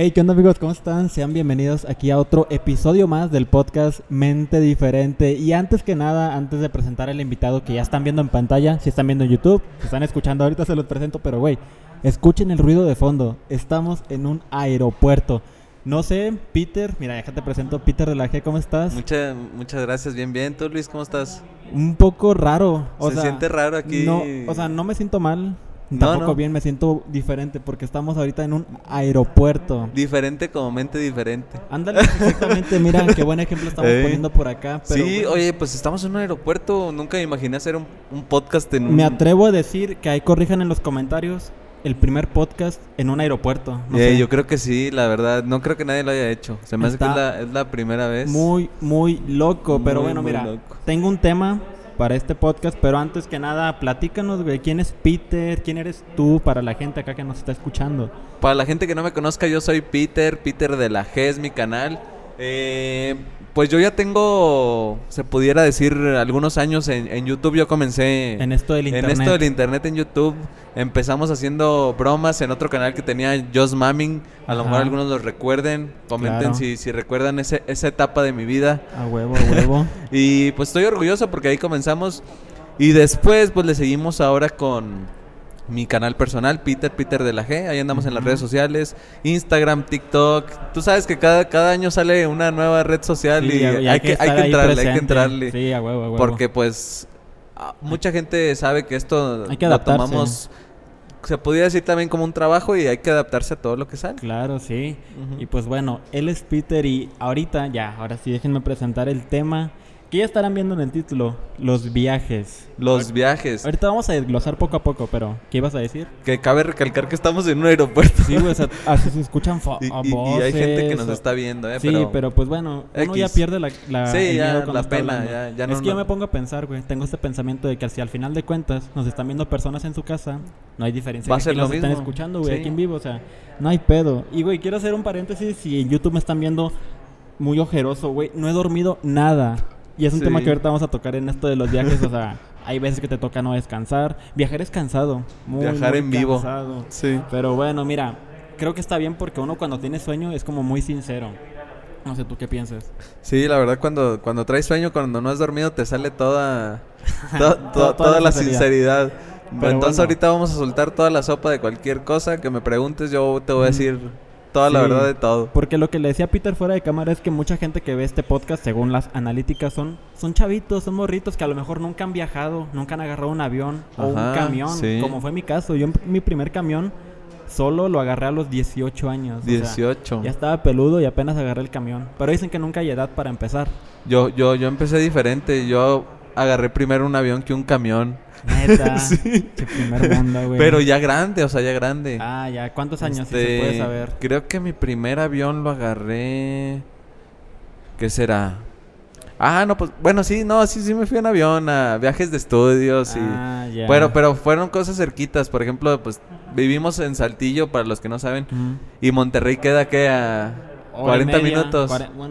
Hey, ¿qué onda amigos? ¿Cómo están? Sean bienvenidos aquí a otro episodio más del podcast Mente Diferente. Y antes que nada, antes de presentar al invitado que ya están viendo en pantalla, si están viendo en YouTube, si están escuchando ahorita se los presento, pero güey, escuchen el ruido de fondo. Estamos en un aeropuerto. No sé, Peter, mira, déjate presento, Peter de la G, ¿cómo estás? Muchas, muchas gracias, bien, bien. ¿Tú, Luis, cómo estás? Un poco raro. O Se siente raro aquí. No, o sea, no me siento mal, Tampoco bien, me siento diferente porque estamos ahorita en un aeropuerto. Diferente como mente diferente. Ándale, exactamente, mira, qué buen ejemplo estamos poniendo por acá. sí, oye, pues estamos en un aeropuerto, nunca me imaginé hacer un, podcast en un... Me atrevo a decir que ahí corrijan en los comentarios el primer podcast en un aeropuerto. Eh, yo creo que sí, la verdad, no creo que nadie lo haya hecho. Se me hace que es la, primera vez. Muy, muy loco, pero bueno, mira, tengo un tema para este podcast, pero antes que nada, platícanos, güey, quién es Peter, quién eres tú para la gente acá que nos está escuchando. Para la gente que no me conozca, yo soy Peter, Peter de la G es mi canal. Eh, pues yo ya tengo, se pudiera decir, algunos años en, YouTube. Yo comencé en esto del internet. En esto del internet en YouTube. Empezamos haciendo bromas en otro canal que tenía Just Mamming. A lo mejor algunos lo recuerden. Comenten si, si recuerdan ese, esa etapa de mi vida. A huevo, a huevo. y pues estoy orgulloso porque ahí comenzamos. Y después pues le seguimos ahora con mi canal personal, Peter, Peter de la G. Ahí andamos en las redes sociales, Instagram, TikTok. Tú sabes que cada, cada año sale una nueva red social y, hay, que, hay que entrarle, hay que entrarle. Sí, a huevo, a huevo. Porque pues mucha gente sabe que esto hay que lo tomamos se podría decir también como un trabajo y hay que adaptarse a todo lo que sale. Claro, sí. Y pues bueno, él es Peter y ahorita ya, ahora sí déjenme presentar el tema que ya estarán viendo en el título, los viajes. Los viajes. Ahorita vamos a desglosar poco a poco, pero ¿qué ibas a decir? Que cabe recalcar que estamos en un aeropuerto. Sí, güey, así se escuchan y, y, hay gente que nos está viendo, ¿eh? Sí, pero, pues bueno, uno ya pierde la, la, sí, ya, la pena. Ya, ya es que yo me pongo a pensar, güey, tengo este pensamiento de que si al final de cuentas nos están viendo personas en su casa, no hay diferencia. Va a ser lo nos están escuchando, güey, aquí en vivo, o sea, no hay pedo. Y, güey, quiero hacer un paréntesis, si en YouTube me están viendo muy ojeroso, güey, no he dormido nada. Y es un tema que ahorita vamos a tocar en esto de los viajes, o sea, hay veces que te toca no descansar. Viajar es cansado. Muy, Viajar en vivo. Sí. Pero bueno, mira, creo que está bien porque uno cuando tiene sueño es como muy sincero. No sé, ¿tú qué piensas? Sí, la verdad, cuando, cuando traes sueño, cuando no has dormido, te sale toda, toda, la sinceridad. Entonces ahorita vamos a soltar toda la sopa de cualquier cosa que me preguntes, yo te voy a decir toda la verdad de todo. Porque lo que le decía Peter fuera de cámara es que mucha gente que ve este podcast, según las analíticas, son, son chavitos, son morritos que a lo mejor nunca han viajado, nunca han agarrado un avión o un camión, como fue mi caso. Yo mi primer camión solo lo agarré a los 18 años. 18. ya estaba peludo y apenas agarré el camión. Pero dicen que nunca hay edad para empezar. Yo, yo, yo empecé diferente. Yo agarré primero un avión que un camión. Neta. sí. primer mundo, güey. Pero ya grande, o sea, ya grande. Ah, ya. ¿Cuántos años si se puede este, saber? Creo que mi primer avión lo agarré. ¿Qué será? Ah, no, pues, bueno, sí, no, sí, sí me fui en avión a viajes de estudios y... Ah, ya. Bueno, pero fueron cosas cerquitas, por ejemplo, pues vivimos en Saltillo, para los que no saben, y Monterrey queda que a 40 minutos.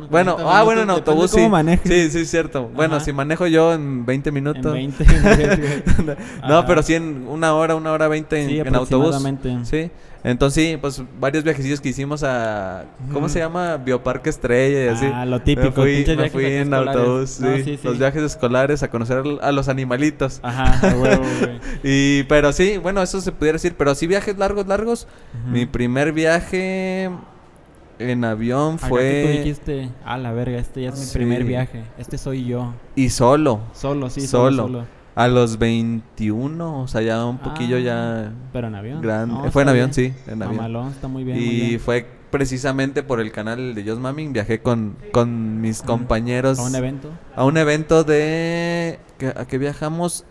bueno, ah, bueno, en autobús sí. Sí, sí, cierto. Bueno, si manejo yo en 20 minutos. En 20. no, pero sí en una hora, una hora 20 en, autobús. Sí. Entonces sí, pues varios viajecillos que hicimos a ¿cómo se llama? Bioparque Estrella y así. Ah, lo típico. Me fui, en autobús, sí. Los viajes escolares a conocer a los animalitos. Ajá, huevo, y pero sí, bueno, eso se pudiera decir, pero sí viajes largos, largos. Mi primer viaje en avión fue. tú dijiste, a la verga, este ya es mi primer viaje. Este soy yo. Y solo. Solo, sí, solo. A los 21, o sea, ya un poquillo ya. Ah, pero en avión. Grande. fue en avión, sí. En avión. está muy bien. Y fue precisamente por el canal de Just Mamming. Viajé con, con mis compañeros. ¿A un evento? A un evento de. ¿A qué viajamos?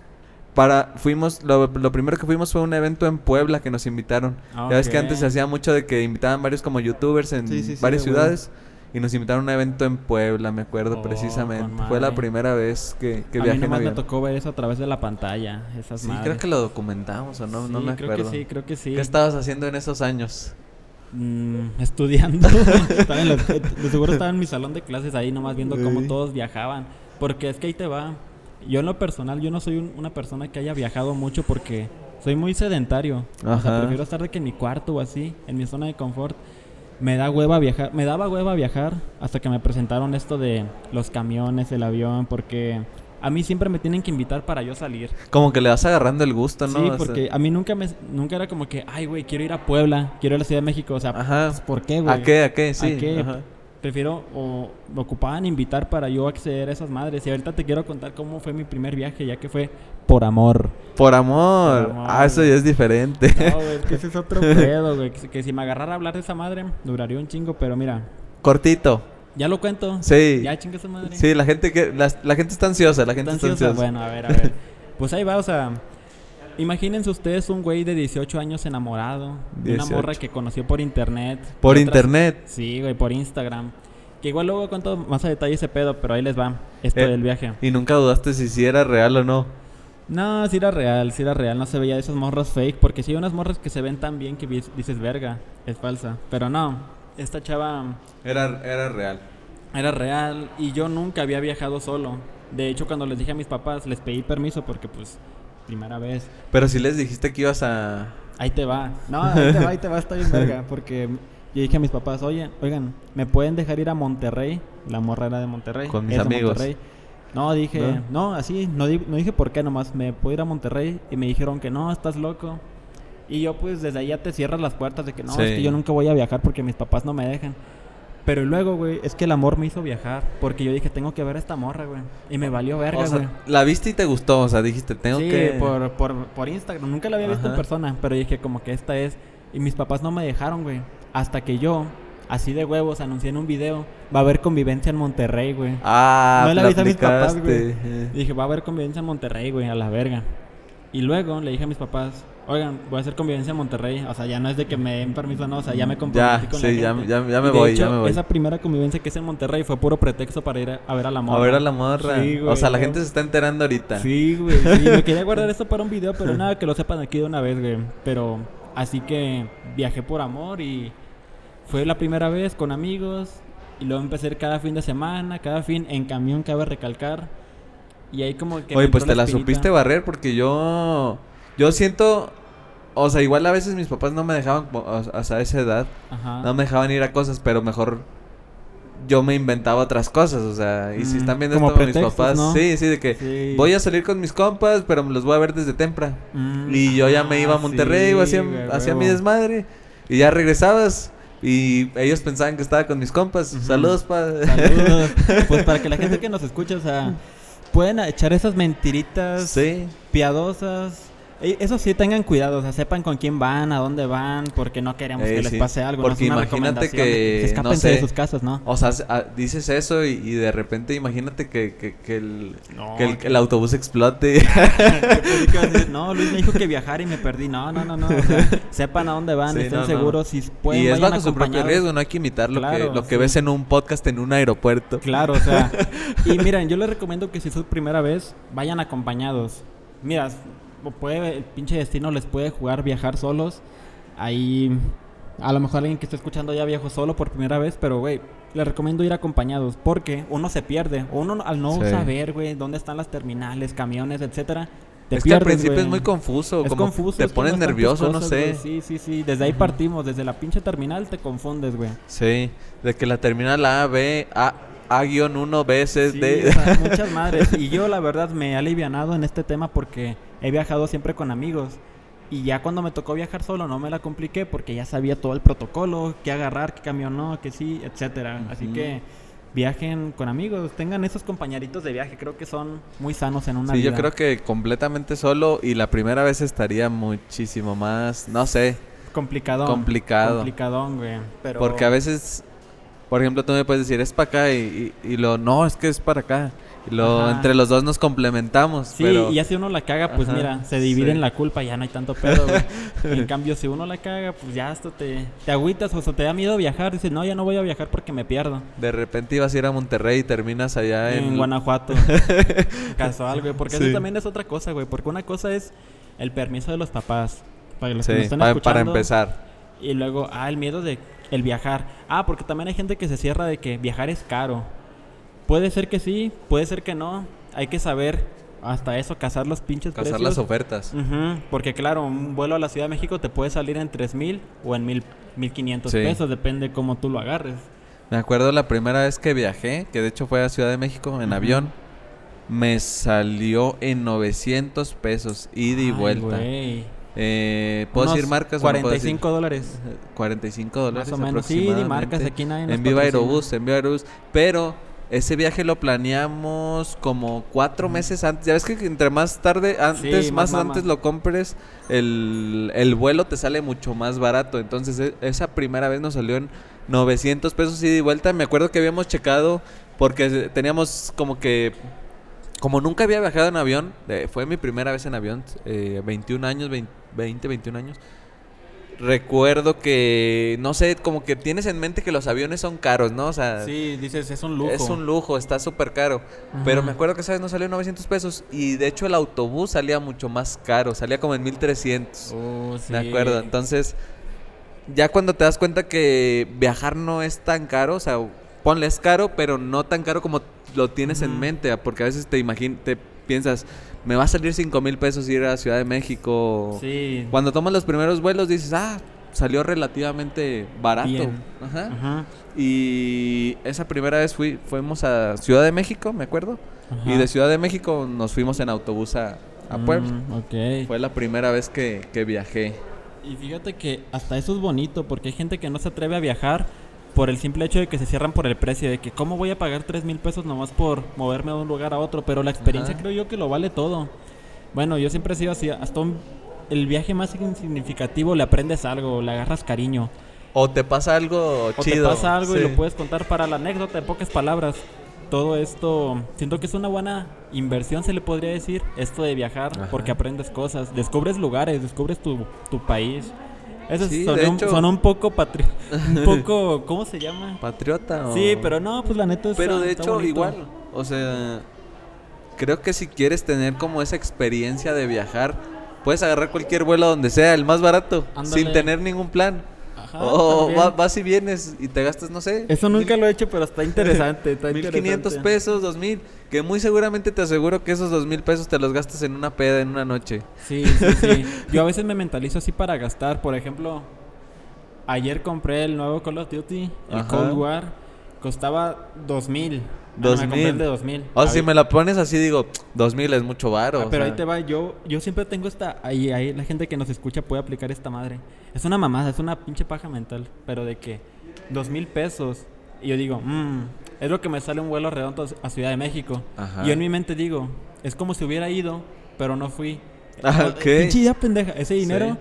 Para fuimos lo, primero que fuimos fue un evento en Puebla que nos invitaron. Ya ves que antes se hacía mucho de que invitaban varios como youtubers en varias ciudades y nos invitaron a un evento en Puebla me acuerdo oh, precisamente. fue la primera vez que, que a viajé mí nomás me tocó ver eso a través de la pantalla esas sí creo que lo documentamos o no no me acuerdo creo que sí creo que sí. Qué estabas haciendo en esos años mm, estudiando. De seguro estaba en mi salón de clases ahí nomás viendo cómo todos viajaban. Porque es que ahí te va yo en lo personal, yo no soy una persona que haya viajado mucho porque soy muy sedentario. O sea, prefiero estar de que en mi cuarto o así, en mi zona de confort. me da hueva viajar, me daba hueva viajar hasta que me presentaron esto de los camiones, el avión, porque a mí siempre me tienen que invitar para yo salir. Como que le vas agarrando el gusto, ¿no? Sí, porque a mí nunca me nunca era como que, ay, güey, quiero ir a Puebla, quiero ir a la Ciudad de México, o sea, Ajá. Pues, ¿por qué, güey? ¿A qué? ¿A qué? Sí. ¿A qué? Prefiero o me ocupaban invitar para yo acceder a esas madres. Y ahorita te quiero contar cómo fue mi primer viaje, ya que fue por amor. Por amor. ah, eso ya es diferente. No, güey, es que ese es otro pedo, güey. Que, que si me agarrara a hablar de esa madre, duraría un chingo, pero mira. Cortito. Ya lo cuento. Sí. Ya chinga esa madre. Sí, la gente que la, la gente está ansiosa, la gente está ansiosa. Bueno, a ver, a ver. pues ahí va, o sea, imagínense ustedes un güey de 18 años enamorado de una morra que conoció por internet. Por internet. Sí, güey, por Instagram. Que igual luego cuento más a detalle ese pedo, pero ahí les va esto Eh, del viaje. Y nunca dudaste si sí era real o no. No, sí era real, sí era real, no se veía de esas morras fake, porque sí hay unas morras que se ven tan bien que dices, verga, es falsa. Pero no, esta chava Era, era real. era real y yo nunca había viajado solo. De hecho, cuando les dije a mis papás, les pedí permiso porque pues, primera vez. Pero si les dijiste que ibas a... Ahí te va. No, ahí te va, ahí te va, está bien verga. Porque yo dije a mis papás, oye, oigan, ¿me pueden dejar ir a Monterrey? La morra era de Monterrey. Con mis es amigos. Monterrey. No, dije, no, así, no, di- no dije por qué nomás, me puedo ir a Monterrey y me dijeron que no, estás loco. Y yo pues desde ahí ya te cierras las puertas de que no, Sí. es que yo nunca voy a viajar porque mis papás no me dejan. Pero luego, güey, es que el amor me hizo viajar. Porque yo dije, tengo que ver a esta morra, güey. Y me valió verga, O sea, güey. la viste y te gustó, o sea, dijiste, tengo sí, que... por, por, por Instagram. Nunca la había visto en persona, pero dije como que esta es. Y mis papás no me dejaron, güey. Hasta que yo, así de huevos, anuncié en un video, va a haber convivencia en Monterrey, güey. Ah, No le avisé a mis papás, güey. Eh. Dije, va a haber convivencia en Monterrey, güey, a la verga. Y luego le dije a mis papás, oigan, voy a hacer convivencia en Monterrey. O sea, ya no es de que me den permiso, no, o sea, ya me comprometí Ya, con sí, la ya, gente. ya, ya me de voy, hecho, ya me voy. Esa primera convivencia que hice en Monterrey fue puro pretexto para ir a, a ver a la morra. A ver a la morra. Sí, güey, o sea, la gente se está enterando ahorita. Sí, güey. Sí, me quería guardar esto para un video, pero nada, que lo sepan aquí de una vez, güey. Pero así que viajé por amor y fue la primera vez con amigos. Y luego empecé cada fin de semana, cada fin en camión, cabe recalcar. Y ahí como que... Oye, pues te la supiste barrer porque yo... Yo siento... O sea, igual a veces mis papás no me dejaban, hasta esa edad, Ajá. no me dejaban ir a cosas, pero mejor yo me inventaba otras cosas, o sea, y si Mm, están viendo como esto mis pretextos, papás, ¿no? sí, sí, de que Sí. voy a salir con mis compas, pero me los voy a ver desde temprano. Mm, Y yo ya me iba a ah, Monterrey, sí, o hacía, mi desmadre, y ya regresabas, y ellos pensaban que estaba con mis compas. Saludos, pa. Saludos. pues para que la gente que nos escucha, o sea, pueden echar esas mentiritas Sí. piadosas. E- Eso sí, tengan cuidado, o sea, sepan con quién van, a dónde van, porque no queremos Eh, que les sí. pase algo. Porque no es una imagínate que, no escápense de sus casas, ¿no? O sea, ah, dices eso y, y de repente imagínate que, que, que el, No, que el, que- el autobús explote. Que no, Luis me dijo que viajar y me perdí. No, no, no, no. O sea, sepan a dónde van, Sí, estén no, no. seguros, si pueden y es bajo su propio acompañados. riesgo, no hay que imitar lo que, lo que sí. ves en un podcast en un aeropuerto. Claro, o sea. y miren, yo les recomiendo que si es su primera vez, vayan acompañados. Mira, puede, el pinche destino les puede jugar viajar solos. Ahí, a lo mejor alguien que está escuchando ya viajó solo por primera vez, pero güey, les recomiendo ir acompañados porque uno se pierde. Uno al no Sí. saber, güey, dónde están las terminales, camiones, etcétera. Te es que al pierdes, principio es muy confuso, Es como confuso. te pones nervioso, no sé. Sí, sí, sí. Desde ahí partimos. Desde la pinche terminal te confundes, güey. Sí, de que la terminal A, B, A, A-1, B, C, Sí, D. o sea, muchas madres. Y yo, la verdad, me he alivianado en este tema porque he viajado siempre con amigos. Y ya cuando me tocó viajar solo no me la compliqué porque ya sabía todo el protocolo, qué agarrar, qué camión no, que sí, etcétera. Así Ujú. que viajen con amigos, tengan esos compañeritos de viaje, creo que son muy sanos en una Sí, vida. yo creo que completamente solo y la primera vez estaría muchísimo más, no sé, complicadón. complicado. Complicadón, güey. Pero Porque a veces, por ejemplo, tú me puedes decir, es para acá y, y, y lo, no, es que es para acá. Y lo, Ajá. entre los dos nos complementamos. Sí, pero, y ya si uno la caga, pues Ajá, mira, se divide sí. en la culpa, ya no hay tanto pedo, güey. en cambio, si uno la caga, pues ya hasta te, te agüitas o sea, te da miedo viajar. Dices, no, ya no voy a viajar porque me pierdo. de repente ibas a ir a Monterrey y terminas allá en... En, Guanajuato. Casual, güey. Porque Sí. eso también es otra cosa, güey. Porque una cosa es el permiso de los papás. Para los Sí, que nos están pa- escuchando. para empezar. Y luego, ah, el miedo de el viajar. Ah, porque también hay gente que se cierra de que viajar es caro. Puede ser que sí, puede ser que no. Hay que saber hasta eso, cazar los pinches Cazar precios. las ofertas. Porque claro, un vuelo a la Ciudad de México te puede salir en 3 mil o en mil 1500 pesos, depende cómo tú lo agarres. Me acuerdo la primera vez que viajé, que de hecho fue a Ciudad de México en avión, me salió en 900 pesos, ida y vuelta. Eh, ¿Puedo decir marcas? 45 dólares. 45 dólares. Más o menos. Sí, marcas. Aquí nadie En Viva Aerobús, en Viva Aerobús. Pero ese viaje lo planeamos como cuatro meses antes. Ya ves que entre más tarde, antes, más, antes lo compres, el, el, vuelo te sale mucho más barato. Entonces, e, esa primera vez nos salió en 900 pesos ida y vuelta. Me acuerdo que habíamos checado porque teníamos como que como nunca había viajado en avión, eh, fue mi primera vez en avión, eh, 21 años, 20, 21 años. Recuerdo que, no sé, como que tienes en mente que los aviones son caros, ¿no? O sea, sí, dices, es un lujo. Es un lujo, está súper caro. Pero me acuerdo que esa vez no salió 900 pesos y de hecho el autobús salía mucho más caro, salía como en 1300. Uh, sí. Me acuerdo, entonces, ya cuando te das cuenta que viajar no es tan caro, o sea, ponle es caro, pero no tan caro como lo tienes en mente, porque a veces te imaginas, te piensas, me va a salir 5 mil pesos ir a Ciudad de México. Sí. Cuando tomas los primeros vuelos dices, ah, salió relativamente barato. Ajá. Y esa primera vez fui, fuimos a Ciudad de México, me acuerdo. Y de Ciudad de México nos fuimos en autobús a, a Puebla. Mm, Fue la primera vez que, que viajé. Y fíjate que hasta eso es bonito, porque hay gente que no se atreve a viajar por el simple hecho de que se cierran por el precio, de que cómo voy a pagar 3 mil pesos nomás por moverme de un lugar a otro, pero la experiencia creo yo que lo vale todo. Bueno, yo siempre he sido así, hasta el viaje más significativo le aprendes algo, le agarras cariño. O te pasa algo chido. O te pasa algo y lo puedes contar para la anécdota en pocas palabras. Todo esto, siento que es una buena inversión, se le podría decir, esto de viajar, porque aprendes cosas, descubres lugares, descubres tu, tu país. Eso sí, son, un, poco patriota. Un poco, ¿cómo se llama? Patriota. Sí, pero no, pues la neta es. Pero de hecho, igual. O sea, creo que si quieres tener como esa experiencia de viajar, puedes agarrar cualquier vuelo donde sea, el más barato, sin tener ningún plan o vas y vienes y te gastas, no sé. Eso nunca lo he hecho, pero está interesante. Está 1500 pesos, 2000. Que muy seguramente te aseguro que esos 2000 pesos te los gastas en una peda en una noche. Sí, sí, sí. Yo a veces me mentalizo así para gastar. Por ejemplo, ayer compré el nuevo Call of Duty, el Cold War. Costaba 2000. 2000. de 2000. O si me la pones así, digo, 2000 es mucho varo. Ah, pero ahí te va, yo, yo siempre tengo esta. Ahí, ahí la gente que nos escucha puede aplicar esta madre. Es una mamada, es una pinche paja mental. Pero de que 2000 pesos. Y yo digo, mmm, es lo que me sale un vuelo redondo a Ciudad de México. Y yo en mi mente digo, es como si hubiera ido, pero no fui. Ah, Pinche idea pendeja. Ese dinero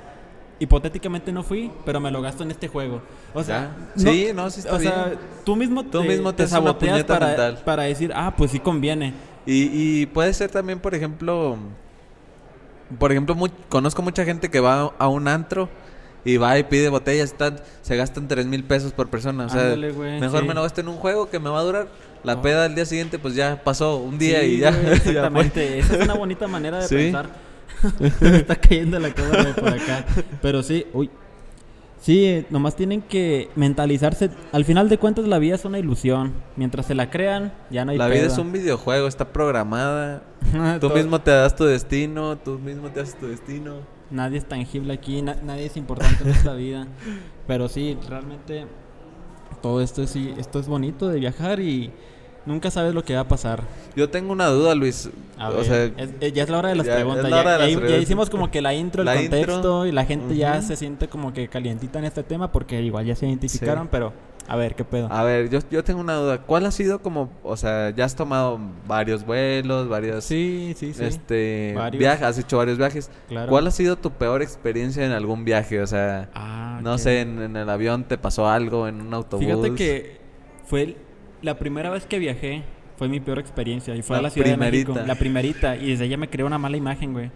hipotéticamente no fui, pero me lo gasto en este juego. O sea, sí, no, sí está o sea, tú mismo tú te, mismo te, saboteas para, para, decir, ah, pues sí conviene. Y, y puede ser también, por ejemplo, por ejemplo, conozco mucha gente que va a un antro y va y pide botellas, están, se gastan tres mil pesos por persona. O sea, mejor me lo gasto en un juego que me va a durar. La peda del día siguiente, pues ya pasó un día y ya. exactamente, esa es una bonita manera de pensar me está cayendo la cámara por acá. Pero sí, uy. Sí, nomás tienen que mentalizarse. Al final de cuentas, la vida es una ilusión. Mientras se la crean, ya no hay La vida es un videojuego, está programada. tú mismo te das tu destino, tú mismo te haces tu destino. Nadie es tangible aquí, nadie es importante en esta vida. Pero sí, realmente todo esto sí, esto es bonito de viajar y Nunca sabes lo que va a pasar. Yo tengo una duda, Luis. o sea, eh, ya es la hora de las preguntas. Ya, hicimos como que la intro, el contexto y la gente ya se siente como que calientita en este tema porque igual ya se identificaron, pero a ver, ¿qué pedo? A ver, yo, yo tengo una duda. ¿Cuál ha sido como, o sea, ya has tomado varios vuelos, varios... Sí, sí, sí. Este, viajes, has hecho varios viajes. Claro. ¿Cuál ha sido tu peor experiencia en algún viaje? O sea, ah, no sé, en, en, el avión te pasó algo, en un autobús. Fíjate que fue el, la primera vez que viajé fue mi peor experiencia y fue a la Ciudad de México. La primerita. Y desde ella me creó una mala imagen, güey.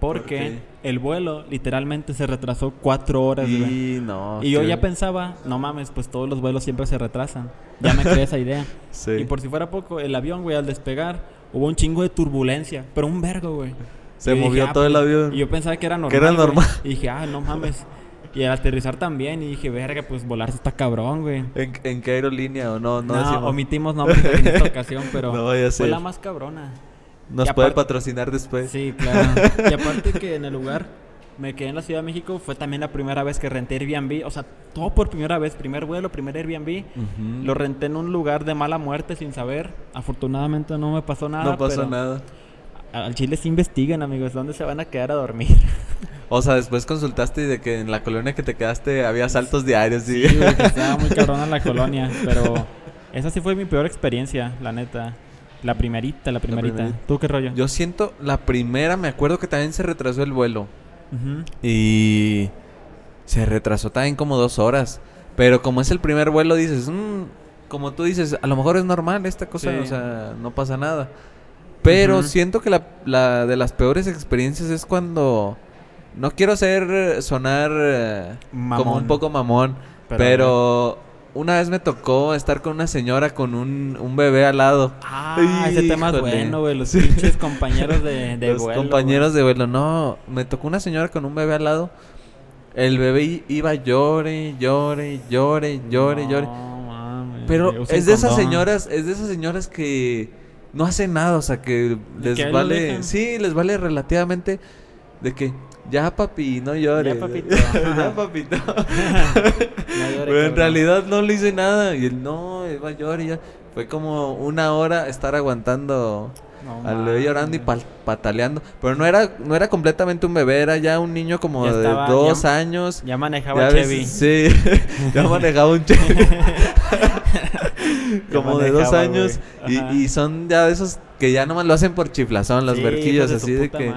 Porque el vuelo literalmente se retrasó cuatro horas, y, No, y yo ya pensaba, no mames, pues todos los vuelos siempre se retrasan. Ya me creé esa idea. Y por si fuera poco, el avión, güey, al despegar, hubo un chingo de turbulencia. Pero un vergo, güey. Se movió ah, todo el pues", avión. Y yo pensaba que era normal. Que era normal. Y dije, ah, no mames. Y al aterrizar también, y dije, verga, pues volar está cabrón, güey. ¿En, qué aerolínea o no? No, no omitimos nombres en esta ocasión, pero fue la más cabrona. Nos puede patrocinar después. Sí, claro. y aparte que en el lugar me quedé en la Ciudad de México. Fue también la primera vez que renté Airbnb. O sea, todo por primera vez. Primer vuelo, primer Airbnb. Lo renté en un lugar de mala muerte sin saber. Afortunadamente no me pasó nada. No pasó nada. Al Chile se investigan, amigos. ¿Dónde se van a quedar a dormir? O sea, después consultaste de que en la colonia que te quedaste había saltos diarios. Sí, sí que estaba muy cabrona la colonia. Pero esa sí fue mi peor experiencia, la neta. La primerita, la primerita. ¿Tú qué rollo? Yo siento, la primera, me acuerdo que también se retrasó el vuelo. Y se retrasó también como dos horas. Pero como es el primer vuelo, dices, mmm, como tú dices, a lo mejor es normal esta cosa, o sea, no pasa nada. Pero siento que la, la, de las peores experiencias es cuando... No quiero ser, sonar eh, como un poco mamón, pero una vez me tocó estar con una señora con un, un bebé al lado. Ah, ese tema es bueno, güey. Los pinches compañeros de, de los compañeros de vuelo. No, me tocó una señora con un bebé al lado. El bebé iba llore, llore, llore, llore, llore. Pero es de esas señoras, es de esas señoras que no hacen nada, o sea, que les vale, sí, les vale relativamente de que ya papi, no llores. Ya papito. ya papito. Pero en realidad no le hice nada. Y él no, iba a llorar y ya. Fue como una hora estar aguantando al bebé llorando y pataleando. Pero no era, no era completamente un bebé, era ya un niño como de dos años. Ya manejaba Chevy. sí, ya manejaba un Chevy. como de dos años. Y, y, son ya de esos que ya nomás lo hacen por chiflazón, los verquillos así de que.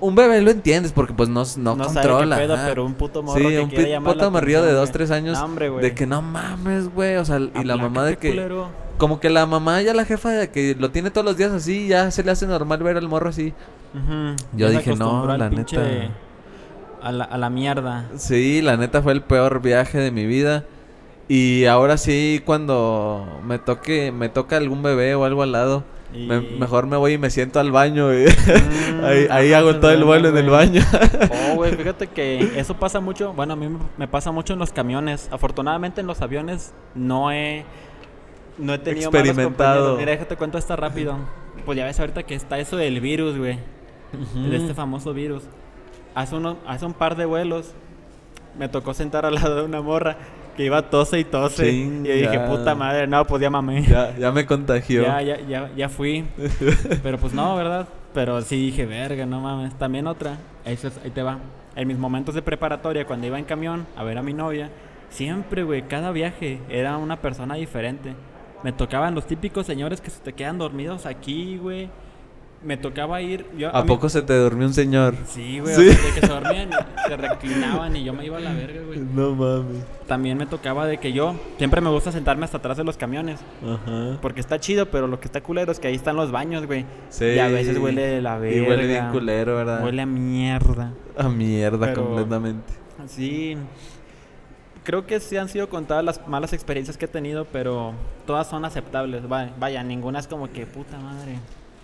un bebé lo entiendes porque pues no, no, controla. pero un puto morro sí, un puto morrillo de dos, tres años. de que no mames, güey. O sea, y la mamá de que. Como que la mamá ya la jefa de que lo tiene todos los días así, ya se le hace normal ver al morro así. Yo dije, no, la neta. A la, a la mierda. Sí, la neta fue el peor viaje de mi vida. Y ahora sí, cuando me toque, me toca algún bebé o algo al lado, mejor me voy y me siento al baño. Y mm, ahí, hago todo el vuelo en el baño. oh, güey, fíjate que eso pasa mucho. Bueno, a mí me pasa mucho en los camiones. Afortunadamente en los aviones no he, no he tenido experimentado. Mira, déjate cuento esta rápido. Pues ya ves ahorita que está eso del virus, güey. De este famoso virus. Hace, uno, hace un par de vuelos me tocó sentar al lado de una morra que iba tose y tose. y dije, puta madre, no, pues ya mamé. Ya, ya me contagió. Ya, ya, ya, ya fui. Pero pues no, ¿verdad? Pero sí dije, verga, no mames. También otra, eso es, ahí te va. En mis momentos de preparatoria, cuando iba en camión a ver a mi novia, siempre, güey, cada viaje era una persona diferente. Me tocaban los típicos señores que se te quedan dormidos aquí, güey me tocaba ir. Yo, ¿A, poco se te durmió un señor? Sí, güey. de que se dormían, se reclinaban y yo me iba a la verga, güey. No mames. También me tocaba de que yo siempre me gusta sentarme hasta atrás de los camiones. Ajá. Porque está chido, pero lo que está culero es que ahí están los baños, güey. Sí. Y a veces huele la verga. Y huele bien culero, ¿verdad? Huele a mierda. A mierda completamente. Sí. Creo que sí han sido contadas las malas experiencias que he tenido, pero todas son aceptables. Vaya, vaya ninguna es como que puta madre.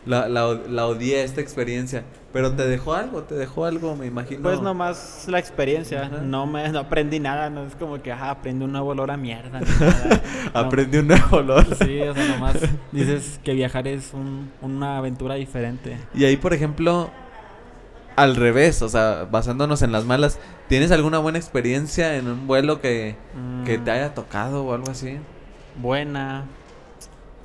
La, la, la, odié esta experiencia. Pero te dejó algo, te dejó algo, me imagino. Pues nomás la experiencia. No me no aprendí nada, no es como que, ajá, aprendí un nuevo olor a mierda. aprendí un nuevo olor. Sí, o sea, nomás dices que viajar es un, una aventura diferente. Y ahí, por ejemplo, al revés, o sea, basándonos en las malas, ¿tienes alguna buena experiencia en un vuelo que, que te mm. haya tocado o algo así? Buena.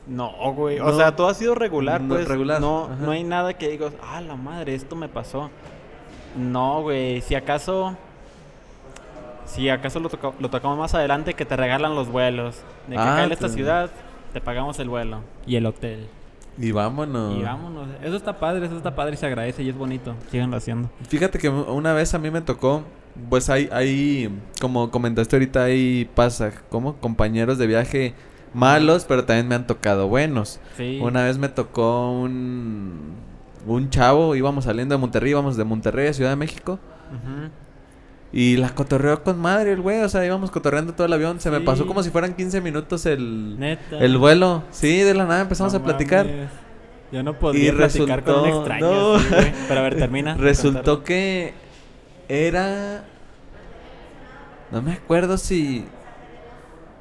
No, güey. O sea, todo ha sido regular, pues. Regular. No, no hay nada que digas, ah, la madre, esto me pasó. No, güey. Si acaso. Si acaso lo, lo tocamos más adelante, que te regalan los vuelos. De que acá en esta ciudad te pagamos el vuelo y el hotel. Y vámonos. Y vámonos. Eso está padre, eso está padre y se agradece y es bonito. Síganlo haciendo. Fíjate que una vez a mí me tocó, pues hay, hay como comentaste ahorita, ahí pasa, como compañeros de viaje malos, pero también me han tocado buenos. Una vez me tocó un, un chavo, íbamos saliendo de Monterrey, íbamos de Monterrey a Ciudad de México. Y la cotorreó con madre el güey, o sea, íbamos cotorreando todo el avión. Se me pasó como si fueran 15 minutos el, el vuelo. Sí, de la nada empezamos a platicar. Yo no podía platicar con un extraño. Pero a ver, termina. Resultó que era... No me acuerdo si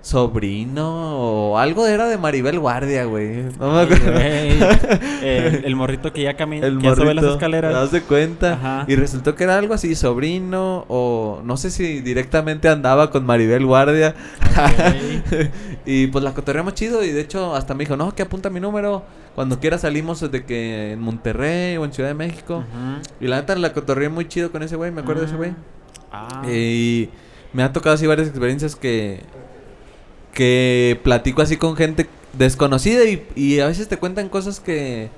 sobrino o algo era de Maribel Guardia, güey. No me acuerdo. el, morrito que ya camina, el que sube las escaleras. ¿Te das de cuenta? Y resultó que era algo así, sobrino o no sé si directamente andaba con Maribel Guardia. y pues la cotorreamos chido y de hecho hasta me dijo, no, que apunta mi número. Cuando quiera salimos de que en Monterrey o en Ciudad de México. Y la neta la cotorreé muy chido con ese güey, me acuerdo de ese güey. Ah. Y me han tocado así varias experiencias que que platico así con gente desconocida y, a veces te cuentan cosas que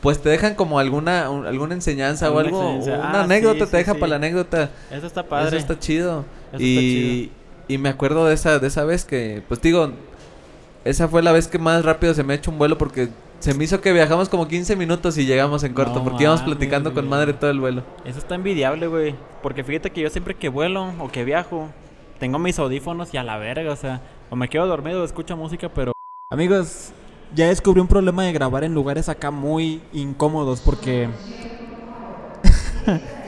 pues te dejan como alguna alguna enseñanza o algo una ah, anécdota te deja para la anécdota. Eso está padre. eso está chido. y y me acuerdo de esa de esa vez que pues digo esa fue la vez que más rápido se me ha hecho un vuelo porque se me hizo que viajamos como 15 minutos y llegamos en corto, porque íbamos platicando con madre todo el vuelo. Eso está envidiable, güey. Porque fíjate que yo siempre que vuelo o que viajo, tengo mis audífonos y a la verga, o sea, o me quedo dormido escucho música, pero... Amigos, ya descubrí un problema de grabar en lugares acá muy incómodos porque...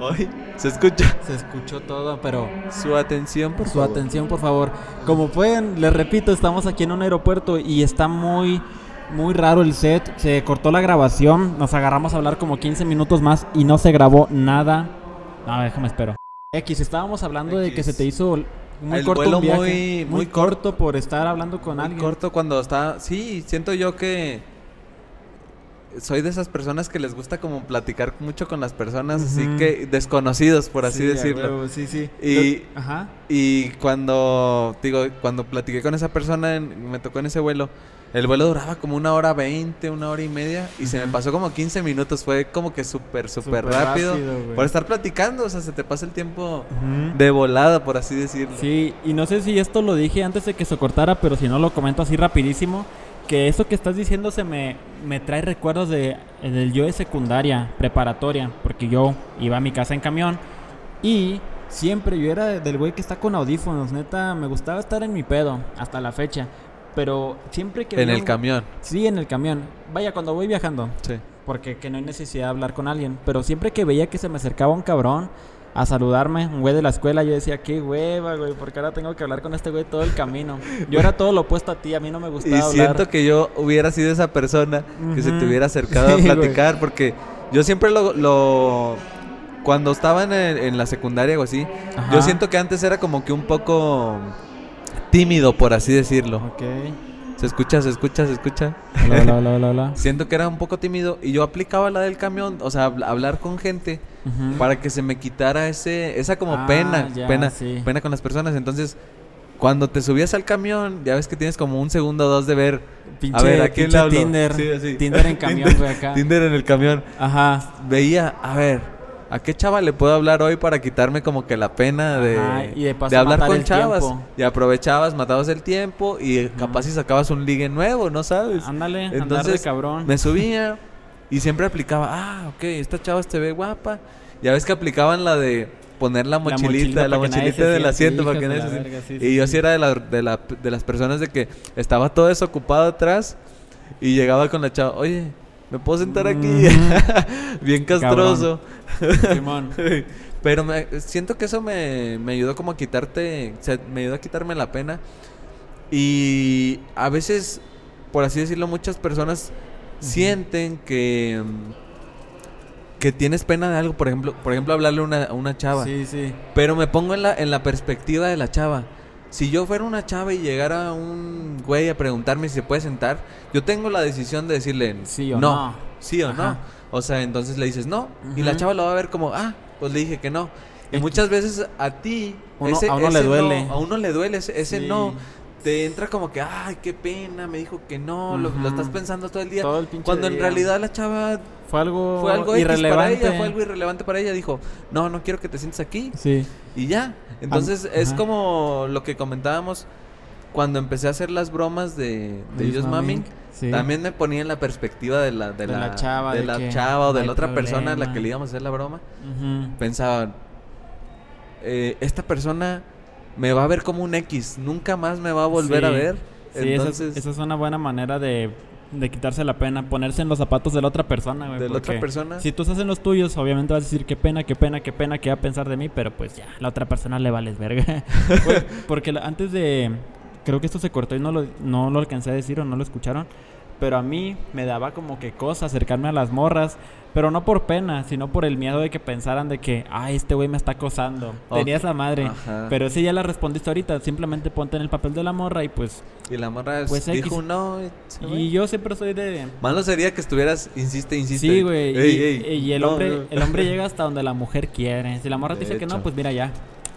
Hoy se escucha. Se escuchó todo, pero... Su atención, por Su atención, por favor. Como pueden, les repito, estamos aquí en un aeropuerto y está muy... Muy raro el set, se cortó la grabación, nos agarramos a hablar como 15 minutos más y no se grabó nada. No, déjame espero. X, estábamos hablando de que se te hizo muy corto muy, muy, corto por estar hablando con muy alguien. corto cuando está, sí, siento yo que soy de esas personas que les gusta como platicar mucho con las personas, así que desconocidos, por así decirlo. sí, sí. Y, Ajá. y cuando, digo, cuando platiqué con esa persona, me tocó en ese vuelo, el vuelo duraba como una hora veinte, una hora y media. Y se me pasó como 15 minutos. Fue como que súper, súper rápido. por estar platicando. O sea, se te pasa el tiempo de volada, por así decirlo. Sí, y no sé si esto lo dije antes de que se cortara, pero si no lo comento así rapidísimo. Que eso que estás diciendo se me, me trae recuerdos de, del yo de secundaria, preparatoria. Porque yo iba a mi casa en camión. Y siempre yo era del güey que está con audífonos. Neta, me gustaba estar en mi pedo. Hasta la fecha. Pero siempre que... En el camión. Sí, en el camión. Vaya, cuando voy viajando. Sí. Porque que no hay necesidad de hablar con alguien. Pero siempre que veía que se me acercaba un cabrón a saludarme, un güey de la escuela, yo decía, qué hueva, güey, porque ahora tengo que hablar con este güey todo el camino. Yo era todo lo opuesto a ti, a mí no me gustaba y siento que yo hubiera sido esa persona que se te hubiera acercado a platicar, porque yo siempre lo... Cuando estaba en, la secundaria o así, yo siento que antes era como que un poco tímido, por así decirlo. Ok. Se escucha, se escucha, se escucha. Siento que era un poco tímido y yo aplicaba la del camión, o sea, hablar con gente para que se me quitara ese esa como ah, pena, pena, pena con las personas. Entonces, cuando te subías al camión, ya ves que tienes como un segundo o dos de ver pinche, a ver, ¿a quién le Tinder, Tinder en camión, güey, acá. Tinder en el camión. Ajá. Veía, a ver, ¿A qué chava le puedo hablar hoy para quitarme como que la pena de, de, hablar con chavas? Y aprovechabas, matabas el tiempo y capaz si sacabas un ligue nuevo, ¿no sabes? Ándale, entonces cabrón. Me subía y siempre aplicaba, ah, ok, esta chava se ve guapa. Ya ves que aplicaban la de poner la mochilita, la mochilita, del asiento para que nadie se... Y yo sí era de, la, de, la, de las personas de que estaba todo desocupado atrás y llegaba con la chava, oye, ¿me puedo sentar aquí? Bien castroso. Pero me, siento que eso me, me, ayudó como a quitarte, me ayudó a quitarme la pena. Y a veces, por así decirlo, muchas personas sienten que que tienes pena de algo, por ejemplo, por ejemplo hablarle a una, a una chava. Sí, sí. Pero me pongo en la, en la perspectiva de la chava. Si yo fuera una chava y llegara un güey a preguntarme si se puede sentar, yo tengo la decisión de decirle sí o no. Sí o no. O sea, entonces le dices no. Y la chava lo va a ver como, ah, pues le dije que no. Y muchas veces a ti, a uno le duele. a uno le duele ese, no. Te entra como que, ay, qué pena, me dijo que no, lo, estás pensando todo el día. cuando en realidad la chava fue algo, fue algo irrelevante. Para ella, fue algo irrelevante para ella. Dijo, no, no quiero que te sientes aquí. Sí. Y ya. Entonces es como lo que comentábamos cuando empecé a hacer las bromas de, de ellos También me ponía en la perspectiva de la, de, la, chava, de, la chava o de la otra persona a la que le íbamos a hacer la broma. Pensaba, eh, esta persona me va a ver como un X, nunca más me va a volver a ver. Sí, Entonces, esa, es, una buena manera de, de, quitarse la pena, ponerse en los zapatos de la otra persona, De la otra persona. Si tú estás en los tuyos, obviamente vas a decir qué pena, qué pena, qué pena, qué va a pensar de mí, pero pues ya, la otra persona le vales verga. porque antes de, creo que esto se cortó y no lo, no lo alcancé a decir o no lo escucharon. Pero a mí me daba como que cosa acercarme a las morras. Pero no por pena, sino por el miedo de que pensaran de que, ay, este güey me está acosando. Tenía esa madre. Pero si ya la respondiste ahorita. Simplemente ponte en el papel de la morra y pues... Y la morra pues, dijo no. Y, yo siempre soy de... Malo sería que estuvieras, insiste, insiste. Sí, güey. Y, el, hombre, el hombre llega hasta donde la mujer quiere. Si la morra te dice que no, pues mira ya.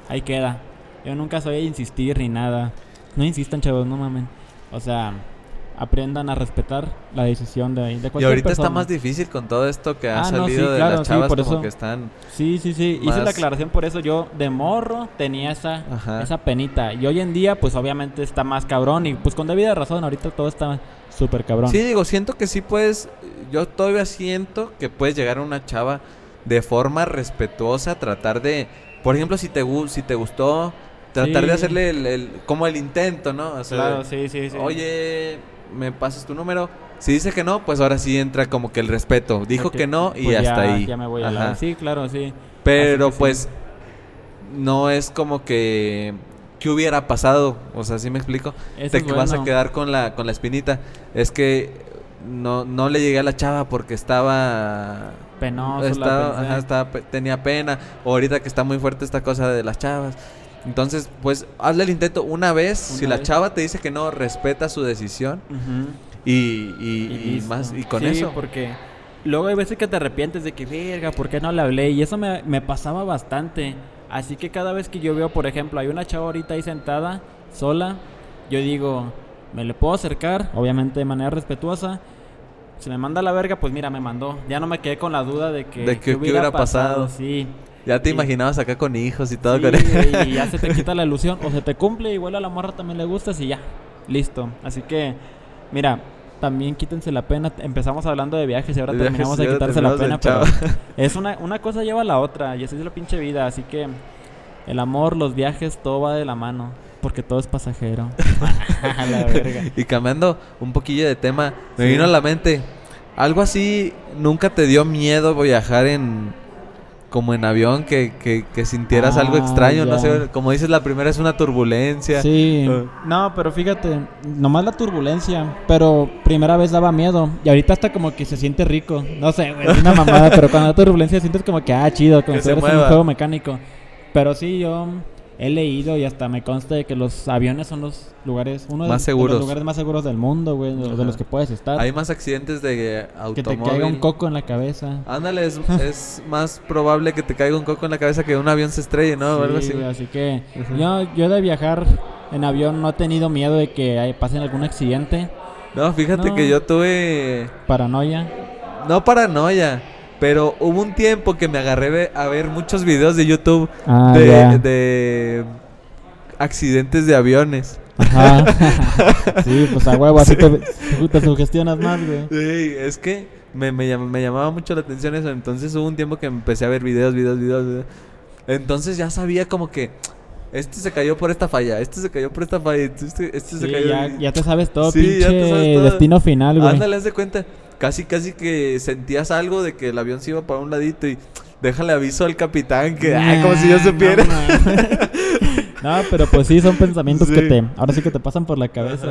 Ahí queda. Yo nunca soy a insistir ni nada. No insistan, chavos, no mamen. O sea, aprendan a respetar la decisión de, de cualquier. Y ahorita está más difícil con todo esto que ha ah, salido de las chavas por como que están Sí, sí, sí, hice la aclaración por eso yo de morro tenía esa esa penita y hoy en día pues obviamente está más cabrón y pues con debida razón ahorita todo está súper cabrón. Sí, digo, siento que sí puedes yo todavía siento que puedes llegar a una chava de forma respetuosa, tratar de por ejemplo, si te si te gustó tratar de hacerle el, como el intento, ¿no? claro, sí, sí, sí. Oye, me pasas tu número. Si dice que no, pues ahora sí entra como que el respeto. Dijo que no y pues hasta ahí. Ya me voy a la... Sí, claro, sí. Pero pues no es como que ¿qué hubiera pasado? O sea, ¿sí me explico? Te que vas a quedar con la con la espinita. Es que no no le llegué a la chava porque estaba penoso, estaba, tenía pena. O ahorita que está muy fuerte esta cosa de las chavas. Entonces, pues hazle el intento una vez. si la chava te dice que no, respeta su decisión. y, y, más, y con eso. porque luego hay veces que te arrepientes de que, verga, ¿por qué no le hablé? Y eso me, me pasaba bastante. Así que cada vez que yo veo, por ejemplo, hay una chava ahorita ahí sentada, sola, yo digo, me le puedo acercar, obviamente de manera respetuosa. Si me manda la verga, pues mira, me mandó. Ya no me quedé con la duda de que, de que, hubiera, pasado. Sí. Ya te imaginabas acá con hijos y todo con Y ya se te quita la ilusión. O se te cumple, igual a la morra también le gustas y ya. Listo. Así que, mira, también quítense la pena. Empezamos hablando de viajes y ahora terminamos de quitarse la pena. Pero es una, una cosa lleva a la otra. Y así es la pinche vida. Así que el amor, los viajes, todo va de la mano. Porque todo es pasajero. la verga. Y cambiando un poquillo de tema, me vino a la mente. Algo así, ¿nunca te dio miedo viajar en, como en avión, que, que, sintieras algo ah, extraño, no sé, como dices, la primera es una turbulencia. Sí, ah. no, pero fíjate, nomás la turbulencia, pero primera vez daba miedo, y ahorita hasta como que se siente rico, no sé, es una mamada, pero cuando la turbulencia sientes como que, ah, chido, como si un juego mecánico. Pero sí, yo he leído y hasta me consta de que los aviones son los lugares, uno más de, los lugares más seguros del mundo, güey, de los que puedes estar. Hay más accidentes de automóvil. Que te caiga un coco en la cabeza. Ándale, es, más probable que te caiga un coco en la cabeza que un avión se estrelle, ¿no? o algo así. así que yo, yo de viajar en avión no he tenido miedo de que pasen algún accidente. No, fíjate que yo tuve... Paranoia. No paranoia. Pero hubo un tiempo que me agarré a ver muchos videos de YouTube ah, de, accidentes de aviones. Ajá. sí, pues a huevo, así te, sugestionas más, güey. Sí, es que me, me, llamaba mucho la atención eso. Entonces hubo un tiempo que empecé a ver videos, videos, videos. Entonces ya sabía como que este se cayó por esta falla, este se cayó por esta falla, este, este se cayó. Ya, ya, te sabes todo, sí, pinche destino final, güey. Ándale, haz de cuenta casi casi que sentías algo de que el avión se iba para un ladito y déjale aviso al capitán que ay, como si yo supiera. No, pero pues sí son pensamientos que te ahora sí que te pasan por la cabeza.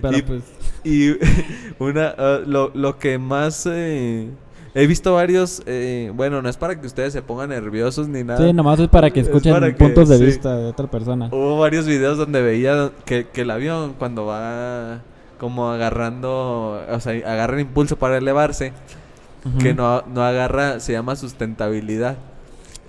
Pero y, pues y una ah, lo, lo que más eh, He visto varios, eh, bueno, no es para que ustedes se pongan nerviosos ni nada. Sí, nomás es para que escuchen puntos de vista de otra persona. Hubo varios videos donde veía que, que el avión cuando va como agarrando, o sea, agarra el impulso para elevarse, que no, no agarra, se llama sustentabilidad.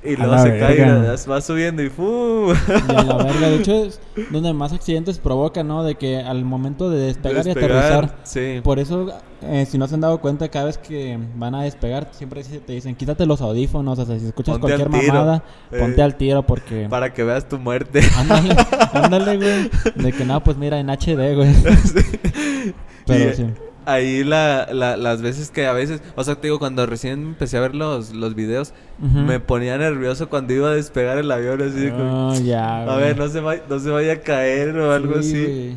Y luego se cae, va subiendo y ¡fu! Y a la verga, de hecho es donde más accidentes provoca, ¿no? De que al momento de despegar, y aterrizar. Sí. Por eso, eh, si no se han dado cuenta, cada vez que van a despegar, siempre te dicen, quítate los audífonos, o sea, si escuchas cualquier mamada, ponte eh, al tiro porque... Para que veas tu muerte. Ándale, ándale, güey. De que no, pues mira, en HD, güey. Pero sí ahí la, la, las veces que a veces, o sea, te digo, cuando recién empecé a ver los, los videos, me ponía nervioso cuando iba a despegar el avión, así oh, ya, a ver, no se, no se vaya a caer o algo así.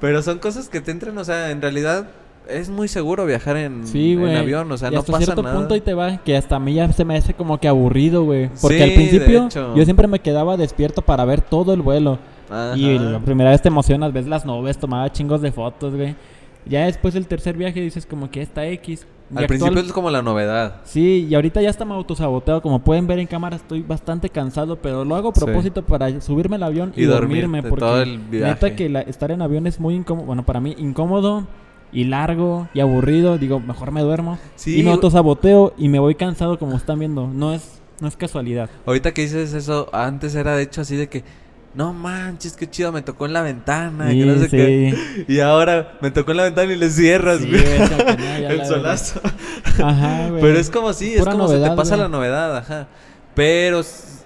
Pero son cosas que te entran, o sea, en realidad es muy seguro viajar en, en avión, o sea, y no hasta pasa cierto punto y te va, que hasta a mí ya se me hace como que aburrido, güey. Porque al principio yo siempre me quedaba despierto para ver todo el vuelo. Y la primera vez te emocionas, ves las nubes, tomaba chingos de fotos, güey. Ya después del tercer viaje dices como que está X. Al principio es como la novedad. Sí, y ahorita ya está me autosaboteado. Como pueden ver en cámara, estoy bastante cansado, pero lo hago a propósito para subirme al avión y, dormirme. Porque todo el neta que estar en avión es muy incómodo. Bueno, para mí, incómodo y largo y aburrido. Digo, mejor me duermo. Y me autosaboteo y me voy cansado, como están viendo. No es, no es casualidad. Ahorita que dices eso, antes era de hecho así de que no manches, qué chido, me tocó en la ventana. Y ahora me tocó en la ventana y le cierras, güey. El solazo. Ajá, güey. Pero es como así, es como se te pasa la novedad, ajá. Pero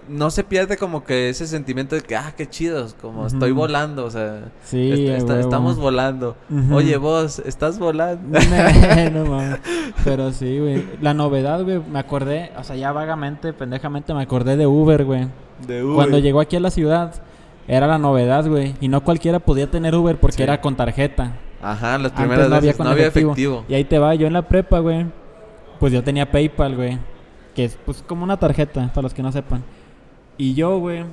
no se pierde como que ese sentimiento de que, ah, qué chido, como estoy volando, o sea, sí, estamos volando. Oye, vos, ¿estás volando? no, mames. Pero sí, güey. La novedad, güey, me acordé, o sea, ya vagamente, pendejamente me acordé de Uber, güey. De Uber. Cuando llegó aquí a la ciudad era la novedad, güey. Y no cualquiera podía tener Uber porque era con tarjeta. Ajá, las primeras no veces había no había efectivo. Y ahí te va, yo en la prepa, güey. Pues yo tenía PayPal, güey. Que es pues como una tarjeta, para los que no sepan. Y yo, güey.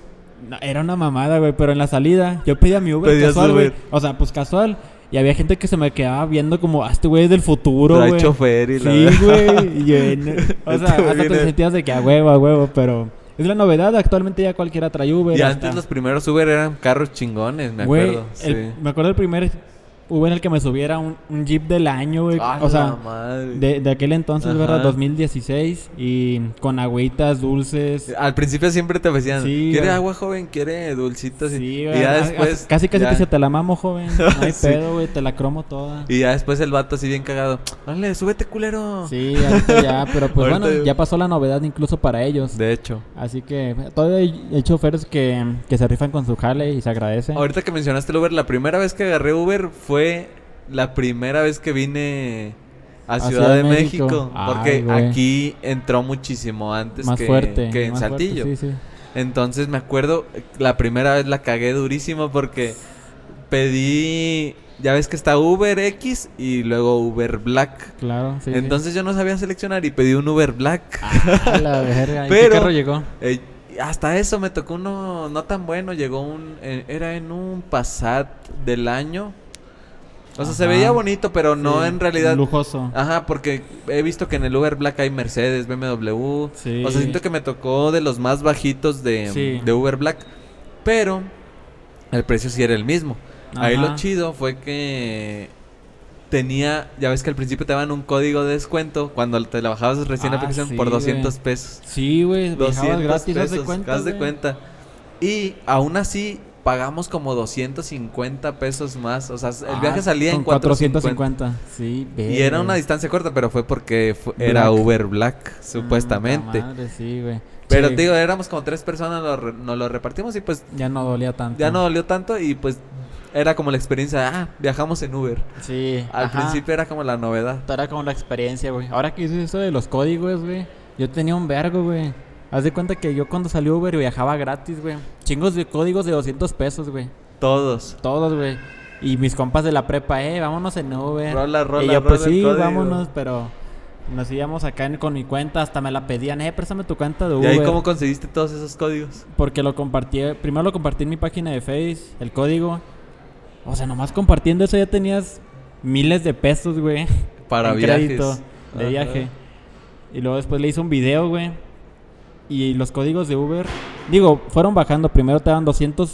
era una mamada, güey. Pero en la salida, yo pedía mi Uber casual, güey. O sea, pues casual. Y había gente que se me quedaba viendo como, ah, este güey es del futuro, güey. chofer y la Sí, güey. O sea, hasta te sentías de que a huevo, a huevo, pero... Es la novedad, actualmente ya cualquiera trae Uber. Y antes los primeros Uber eran carros chingones, me acuerdo. Me acuerdo el primer hubo en el que me subiera un, un Jeep del año, güey. o sea, De, de, aquel entonces, ¿verdad? 2016. Y con agüitas dulces. Al principio siempre te decían, ¿quiere agua, joven? ¿Quiere dulcitos? Sí, Y ya después... Casi, casi que se te la mamo, joven. No hay pedo, güey. Te la cromo toda. Y ya después el vato así bien cagado. Dale, súbete, culero. Sí, ahorita ya. Pero pues bueno, ya pasó la novedad incluso para ellos. De hecho. Así que todavía hay, choferes que, que se rifan con su jale y se agradece. Ahorita que mencionaste el Uber, la primera vez que agarré Uber fue la primera vez que vine a Ciudad, de, México. porque aquí entró muchísimo antes que, fuerte, que en Saltillo. Entonces me acuerdo, la primera vez la cagué durísimo porque pedí, ya ves que está Uber X y luego Uber Black. Claro, sí. Entonces yo no sabía seleccionar y pedí un Uber Black. Ah, la verga. Pero, qué carro llegó? Eh, hasta eso me tocó uno no tan bueno, llegó un, eh, era en un Passat del año o sea, se veía bonito, pero no en realidad. Lujoso. Ajá, porque he visto que en el Uber Black hay Mercedes, BMW. Sí. O sea, siento que me tocó de los más bajitos de, de Uber Black. Pero el precio sí era el mismo. Ahí lo chido fue que tenía, ya ves que al principio te daban un código de descuento cuando te la bajabas recién la ah, aplicación por 200 pesos. Sí, güey, 200 gratis, pesos, haz de cuenta. Haz de cuenta. Y aún así pagamos como 250 pesos más. O sea, el viaje ah, salía en 450. Sí, Y era una distancia corta, pero fue porque era Uber Black, mm, supuestamente. Madre, sí, güey. Pero digo, éramos como tres personas, nos lo repartimos y pues... Ya no dolía tanto. Ya no dolió tanto y pues era como la experiencia ah, viajamos en Uber. Sí. Al principio era como la novedad. Era como la experiencia, güey. Ahora que hice eso de los códigos, güey. Yo tenía un vergo, güey. Haz de cuenta que yo cuando salió Uber viajaba gratis, güey. Chingos de códigos de 200 pesos, güey. Todos. Todos, güey. Y mis compas de la prepa, eh, vámonos en Uber. Rola, rola, y yo, pues sí, vámonos, pero nos íbamos acá con mi cuenta, hasta me la pedían, eh, préstame tu cuenta de Uber. ¿Y ahí cómo conseguiste todos esos códigos? Porque lo compartí, primero lo compartí en mi página de Face, el código. O sea, nomás compartiendo eso ya tenías miles de pesos, güey. Para viajes. de viaje. Y luego después le hice un video, güey y los códigos de Uber, digo, fueron bajando. Primero te daban 200,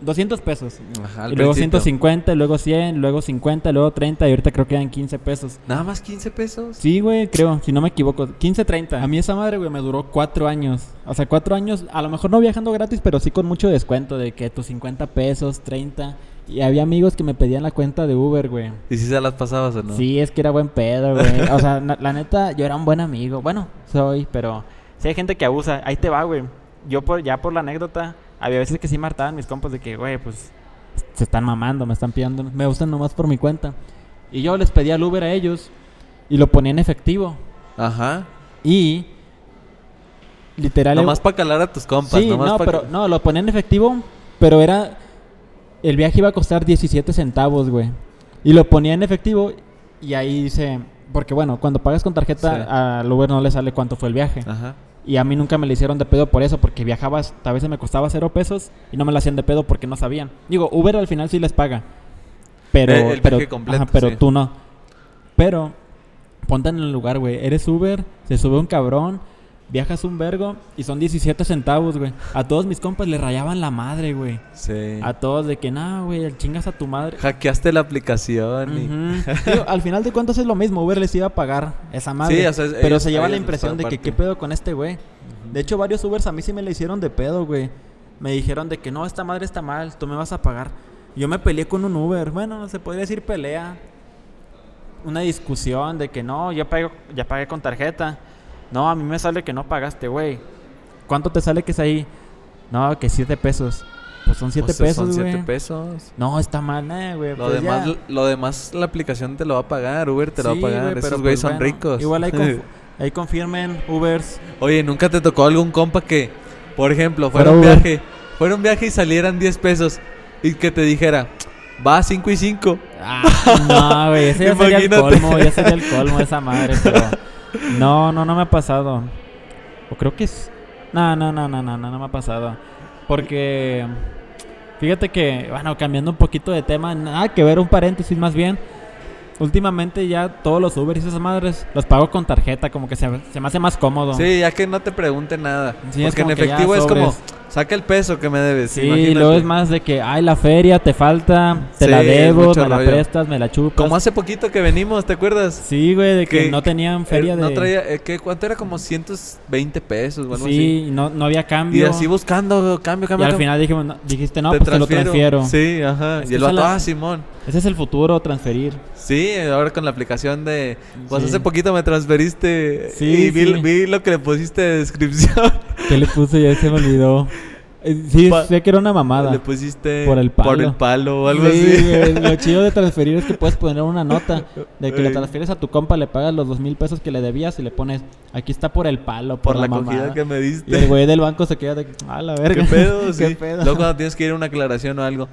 200 pesos. Ajá, y luego 150, luego 100, luego 50, luego 30 y ahorita creo que dan 15 pesos. ¿Nada más 15 pesos? Sí, güey, creo, si no me equivoco. 15, 30. A mí esa madre, güey, me duró 4 años. O sea, 4 años, a lo mejor no viajando gratis, pero sí con mucho descuento de que tus 50 pesos, 30. Y había amigos que me pedían la cuenta de Uber, güey. ¿Y si se las pasabas o no? Sí, es que era buen pedo, güey. O sea, la neta, yo era un buen amigo. Bueno, soy, pero si hay gente que abusa, ahí te va, güey. Yo por, ya por la anécdota, había veces que sí martaban mis compas de que, güey, pues se están mamando, me están pidiendo, me usan nomás por mi cuenta. Y yo les pedía el Uber a ellos y lo ponía en efectivo. Ajá. Y literal. Nomás para calar a tus compas. Sí, no, pero no, lo ponía en efectivo, pero era. El viaje iba a costar 17 centavos, güey. Y lo ponía en efectivo y ahí dice. Porque bueno, cuando pagas con tarjeta al Uber no le sale cuánto fue el viaje. Ajá. Y a mí nunca me le hicieron de pedo por eso, porque viajaba, a veces me costaba cero pesos y no me la hacían de pedo porque no sabían. Digo, Uber al final sí les paga. Pero, El- el pero, viaje completo, ajá, pero sí. tú no. Pero, ponte en el lugar, güey. Eres Uber, se sube un cabrón, viajas un vergo y son 17 centavos, güey. A todos mis compas le rayaban la madre, güey. Sí. A todos de que, no, güey, chingas a tu madre. Hackeaste la aplicación. y- Ujú. Digo, al final de cuentas es lo mismo. Uber les iba a pagar esa madre. Sí, o sea, es- pero se lleva la impresión de que parte. qué pedo con este güey. De hecho, varios Ubers a mí sí me le hicieron de pedo, güey. Me dijeron de que no, esta madre está mal, tú me vas a pagar. Yo me peleé con un Uber. Bueno, se podría decir pelea. Una discusión de que no, yo pago, ya pagué con tarjeta. No, a mí me sale que no pagaste, güey. ¿Cuánto te sale que es ahí? No, que 7 pesos. Pues son 7 Pues, pesos, Son güey. 7 pesos. No, está mal, eh, güey. Lo pues demás, ya. lo demás, la aplicación te lo va a pagar, Uber te lo Sí, va a pagar. Esos güeyes pues, son bueno, ricos. Igual ahí, conf- ahí confirmen Ubers. Oye, ¿nunca te tocó algún compa que, por ejemplo, fuera Fuera un Uber. viaje, fuera un viaje y salieran 10 pesos y que te dijera, va a 5 y 5? Ah, no, güey, ese ya sería el colmo, ya sería el colmo de esa madre, pero no, no, no me ha pasado. O creo que es no, no, no, no, no, no, no me ha pasado. Porque fíjate que, bueno, cambiando un poquito de tema, nada que ver, un paréntesis más bien. Últimamente ya todos los Uber y esas madres los pago con tarjeta, como que se, se me hace más cómodo. Sí, ya que no te pregunte nada. Sí, Porque en efectivo es como, saca el peso que me debes. Sí, y imagínate. luego es más de que, ay, la feria te falta, te Sí, la debo, me la rollo. prestas, me la chupas. Como hace poquito que venimos, ¿te acuerdas? Sí, güey, de que, Que- no tenían feria de... No traía, eh, ¿qué, ¿cuánto era? Como 120 pesos o algo así. Sí, no, no había Y cambio. así buscando, cambio, Y cambio. al cambio. final dijimos, no- dijiste, no, Te pues te lo transfiero. Sí, ajá. Es y el vato, ah, Simón. Ese es el futuro, transferir. Sí, ahora con la aplicación de... Pues Sí. hace poquito me transferiste Sí, y vi, sí. vi lo que le pusiste de descripción. ¿Qué le puse? Ya se me olvidó. Eh, Sí, Pa- sé que era una mamada. Le pusiste... Por el palo. Por el palo o algo Sí, así. güey, Lo chido de transferir es que puedes poner una nota de que le transfieres a tu compa, le pagas los dos mil pesos que le debías y le pones, aquí está por el palo, Por por, la mamada. cogida que me diste. Y el güey del banco se queda de, a la verga. ¿Qué pedo? Sí. ¿Qué pedo? Luego cuando tienes que ir a una aclaración o algo.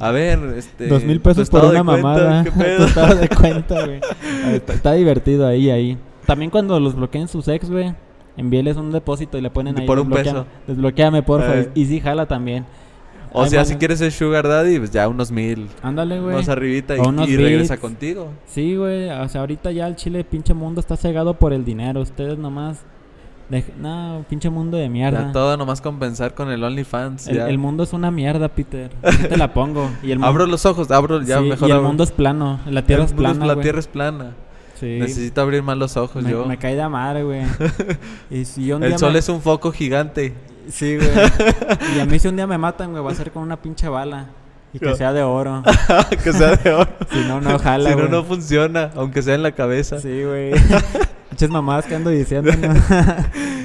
A ver, este... Dos mil pesos por una mamada. ¿Qué pedo? de cuenta, güey. Ah, Está, está divertido ahí, ahí. También cuando los bloqueen sus ex, güey. Envíeles un depósito y le ponen De ahí. por un "Desbloquea- peso". Desbloqueame, porfa. Eh. Y sí, jala también. O Ay, sea, si quieres ser sugar daddy, pues ya unos mil. Ándale, güey. Arribita y, O unos y regresa contigo. Sí, güey. O sea, ahorita ya el chile, pinche mundo está cegado por el dinero. Ustedes nomás. dej- No, pinche mundo de mierda. Ya todo nomás compensar con el OnlyFans. El, ya. el mundo es una mierda, Peter. Así te la pongo. Y el Abro los ojos, abro ya sí, mejor y el abro. mundo es plano. La tierra El es plana. La tierra es plana. Sí. Necesito abrir más los ojos me, yo. me cae de madre, güey. y si un día el sol me- es un foco gigante. Sí, güey. y a mí si un día me matan, güey, va a ser con una pinche bala. Y que sea de oro. que sea de oro. Si no, no jala, si no, no funciona, aunque sea en la cabeza. Sí, güey. Muchas mamadas que ando diciendo, ¿no?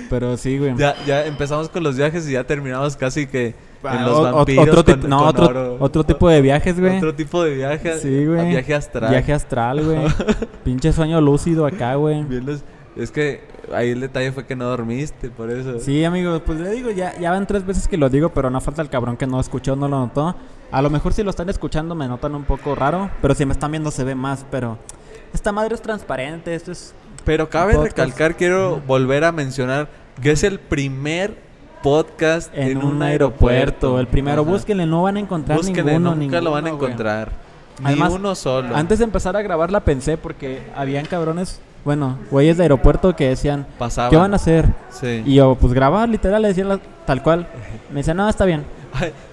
Pero sí, güey. Ya, ya empezamos con los viajes y ya terminamos casi que en los vampiros otro, con- no, con otro, oro. otro tipo de viajes, güey. Otro tipo de viaje. Sí, güey. Viaje astral. Viaje astral, güey. Pinche sueño lúcido acá, güey. Es que ahí el detalle fue que no dormiste, por eso. Sí, amigos, pues le digo, ya, ya van tres veces que lo digo, pero no falta el cabrón que no escuchó, no lo notó. A lo mejor si lo están escuchando me notan un poco raro, pero si me están viendo se ve más, pero esta madre es transparente, esto es... Pero cabe recalcar, quiero volver a mencionar que es el primer podcast En, un, aeropuerto. El primero, Ajá. búsquenle, no van a encontrar Búsquenle, ninguno, nunca lo van a güey. encontrar. Ni Además, uno solo. Antes de empezar a grabar la pensé porque habían cabrones, bueno, güeyes de aeropuerto que decían, Pasaban. ¿qué van a hacer? Sí. Y yo, pues grabar, literal, le decía tal cual. Me decía, no, está bien.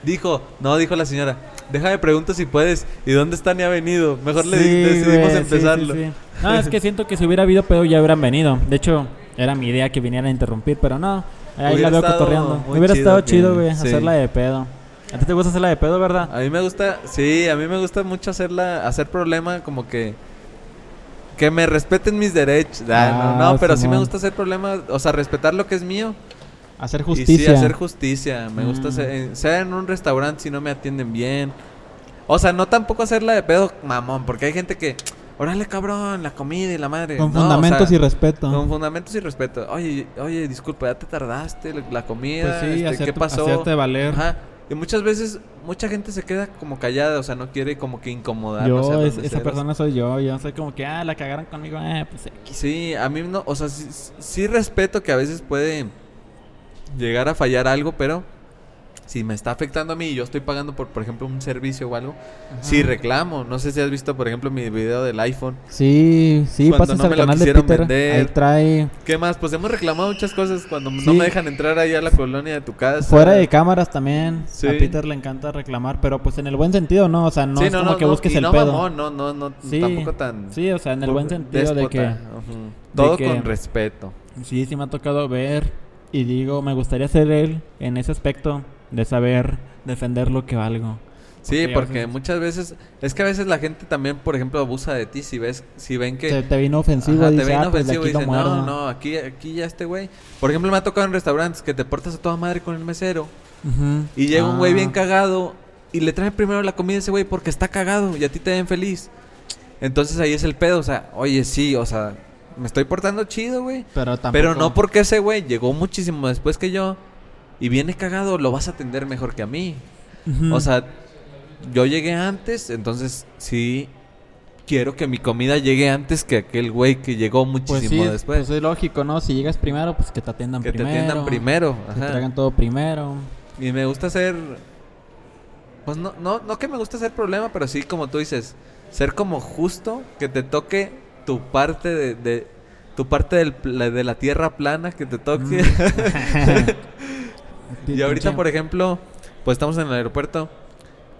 Dijo, no, dijo la señora. Déjame pregunto si puedes. ¿Y dónde está ni ha venido? Mejor le decidimos güey, empezarlo. sí. No, es que siento que si hubiera habido pedo ya hubieran venido. De hecho, era mi idea que vinieran a interrumpir, pero no. Ahí la veo cotorreando. Hubiera chido estado chido, güey, sí. hacerla de pedo. ¿A ti te gusta hacerla de pedo, verdad? A mí me gusta, sí, a mí me gusta mucho hacerla, hacer problema como que que me respeten mis derechos. Ah, no, no, pero sí me gusta hacer problema, o sea, respetar lo que es mío. Hacer Y justicia. sí, hacer justicia. Me gusta Mm. hacer, en- sea en un restaurante si no me atienden bien. O sea, no tampoco hacerla de pedo, mamón, porque hay gente que, órale cabrón, la comida y la madre. Con No, o fundamentos sea, y respeto. Con fundamentos y respeto. Oye, oye, disculpa, ya te tardaste, la, comida, Pues sí, este, ¿qué pasó? hacerte valer. Ajá. Y muchas veces, mucha gente se queda como callada, o sea, no quiere como que incomodar. yo, no sé, es- esa persona soy yo. Yo soy como que, ah, la cagaron conmigo. Eh, pues X. Sí, a mí no, o sea, sí, sí respeto que a veces puede llegar a fallar algo, pero si me está afectando a mí y yo estoy pagando por, por ejemplo, un servicio o algo, si reclamo. No sé si has visto, por ejemplo, mi video del iPhone. Sí, sí, pasas no al canal de Peter. Ahí trae. ¿Qué más? Pues hemos reclamado muchas cosas cuando no me dejan entrar ahí a la colonia de tu casa. Fuera de cámaras también. A Peter le encanta reclamar, pero pues en el buen sentido, ¿no? O sea, no es como que busques el pedo. no, no, no, tampoco tan. Sí, o sea, en el buen sentido de que. Todo con respeto. Sí, sí me ha tocado ver y digo, me gustaría ser él en ese aspecto de saber defender lo que valgo. Sí, porque, muchas veces es que a veces la gente también, por ejemplo, abusa de ti si ves si ven que te, vino ofensivo, te vino ah, pues, ofensivo y dicen, "No, no, aquí aquí ya este güey." Por ejemplo, me ha tocado en restaurantes que te portas a toda madre con el mesero. Y llega un güey bien ah. cagado y le trae primero la comida a ese güey porque está cagado y a ti te ven feliz. Entonces ahí es el pedo, o sea, oye, sí, o sea, me estoy portando chido, güey. Pero, Pero no porque ese güey llegó muchísimo después que yo y viene cagado, lo vas a atender mejor que a mí. O sea, yo llegué antes, entonces sí quiero que mi comida llegue antes que aquel güey que llegó pues muchísimo después. Pues es lógico, ¿no? Si llegas primero, pues que te atiendan primero. Que te atiendan primero. Que te traigan todo primero. Y me gusta ser... Pues no, no, no que me gusta ser problema, pero sí como tú dices, ser como justo, que te toque tu parte de, tu parte de la tierra plana, que te toque. Mm. y ahorita, por ejemplo, pues estamos en el aeropuerto.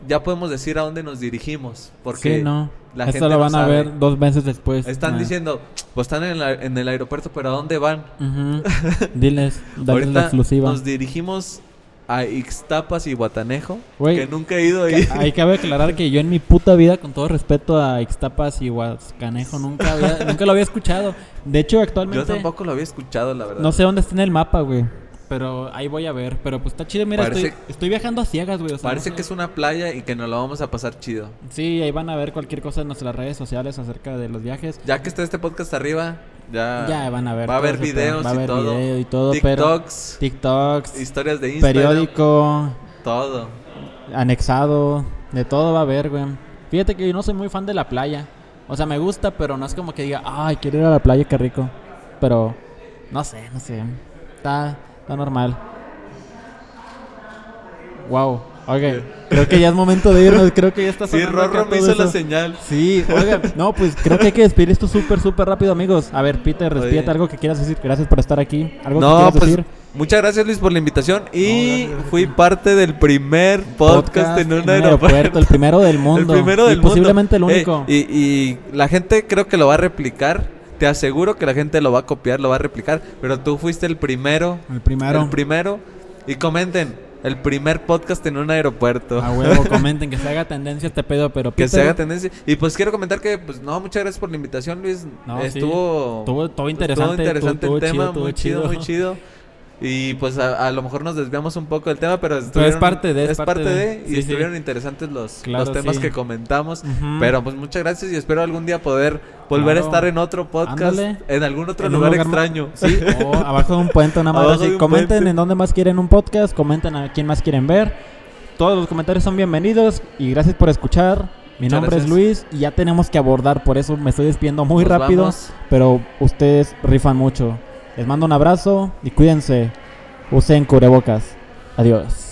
Ya podemos decir a dónde nos dirigimos. Porque sí, no. La Esto lo van a ver dos meses después. Están ah. diciendo, pues están en, en, el aeropuerto, pero ¿a dónde van? Diles, la exclusiva. Nos dirigimos a Ixtapas y Guatanejo, que nunca he ido ahí. Hay que aclarar que yo en mi puta vida, con todo respeto a Ixtapas y Guatanejo, nunca, nunca lo había escuchado. De hecho, actualmente... Yo tampoco lo había escuchado, la verdad. No sé dónde está en el mapa, güey. Pero ahí voy a ver. Pero pues está chido. Mira, estoy, estoy, viajando a ciegas, güey. parece que es una playa y que nos lo vamos a pasar chido. Sí, ahí van a ver cualquier cosa en nuestras redes sociales acerca de los viajes. Ya que está este podcast arriba, ya, ya van a ver. Va a haber videos va a haber y, todo. Video y todo. TikToks. TikToks. Historias de Instagram. Periódico. Todo. Anexado. De todo va a haber, güey. Fíjate que yo no soy muy fan de la playa. O sea, me gusta, pero no es como que diga, ay, quiero ir a la playa, qué rico. Pero, no sé, no sé. Está, está normal. Wow. Ok, creo que ya es momento de irnos. Creo que ya está Sí, Rorro me hizo la señal. Sí, oiga, no, pues creo que hay que despedir esto súper, súper rápido, amigos. A ver, Peter, despídete algo que quieras decir. Gracias por estar aquí. ¿Algo no, que quieras pues, decir? Muchas gracias, Luis, por la invitación. Y fui parte del primer podcast, en un aeropuerto. El primero del mundo. El primero del y posiblemente el único. y, y la gente creo que lo va a replicar. Te aseguro que la gente lo va a copiar, lo va a replicar. Pero tú fuiste el primero. El primero. El primero. Y comenten, el primer podcast en un aeropuerto. A huevo, comenten que se haga tendencia este pedo, pero Que se haga tendencia. Y pues quiero comentar que, pues no, muchas gracias por la invitación, Luis. estuvo, estuvo todo interesante. Todo interesante el tema, muy chido, muy chido. Y pues a, lo mejor nos desviamos un poco del tema, pero, es parte de. Es parte, de, y estuvieron interesantes los, los temas que comentamos. Pero pues muchas gracias y espero algún día poder volver a estar en otro podcast, en algún otro lugar, extraño. Sí, o abajo de un puente, una más así. Comenten en dónde más quieren un podcast, comenten a quién más quieren ver. Todos los comentarios son bienvenidos y gracias por escuchar. Mi nombre es Luis y ya tenemos que abordar, por eso me estoy despidiendo muy rápido, pero ustedes rifan mucho. Les mando un abrazo y cuídense. Usen cubrebocas. Adiós.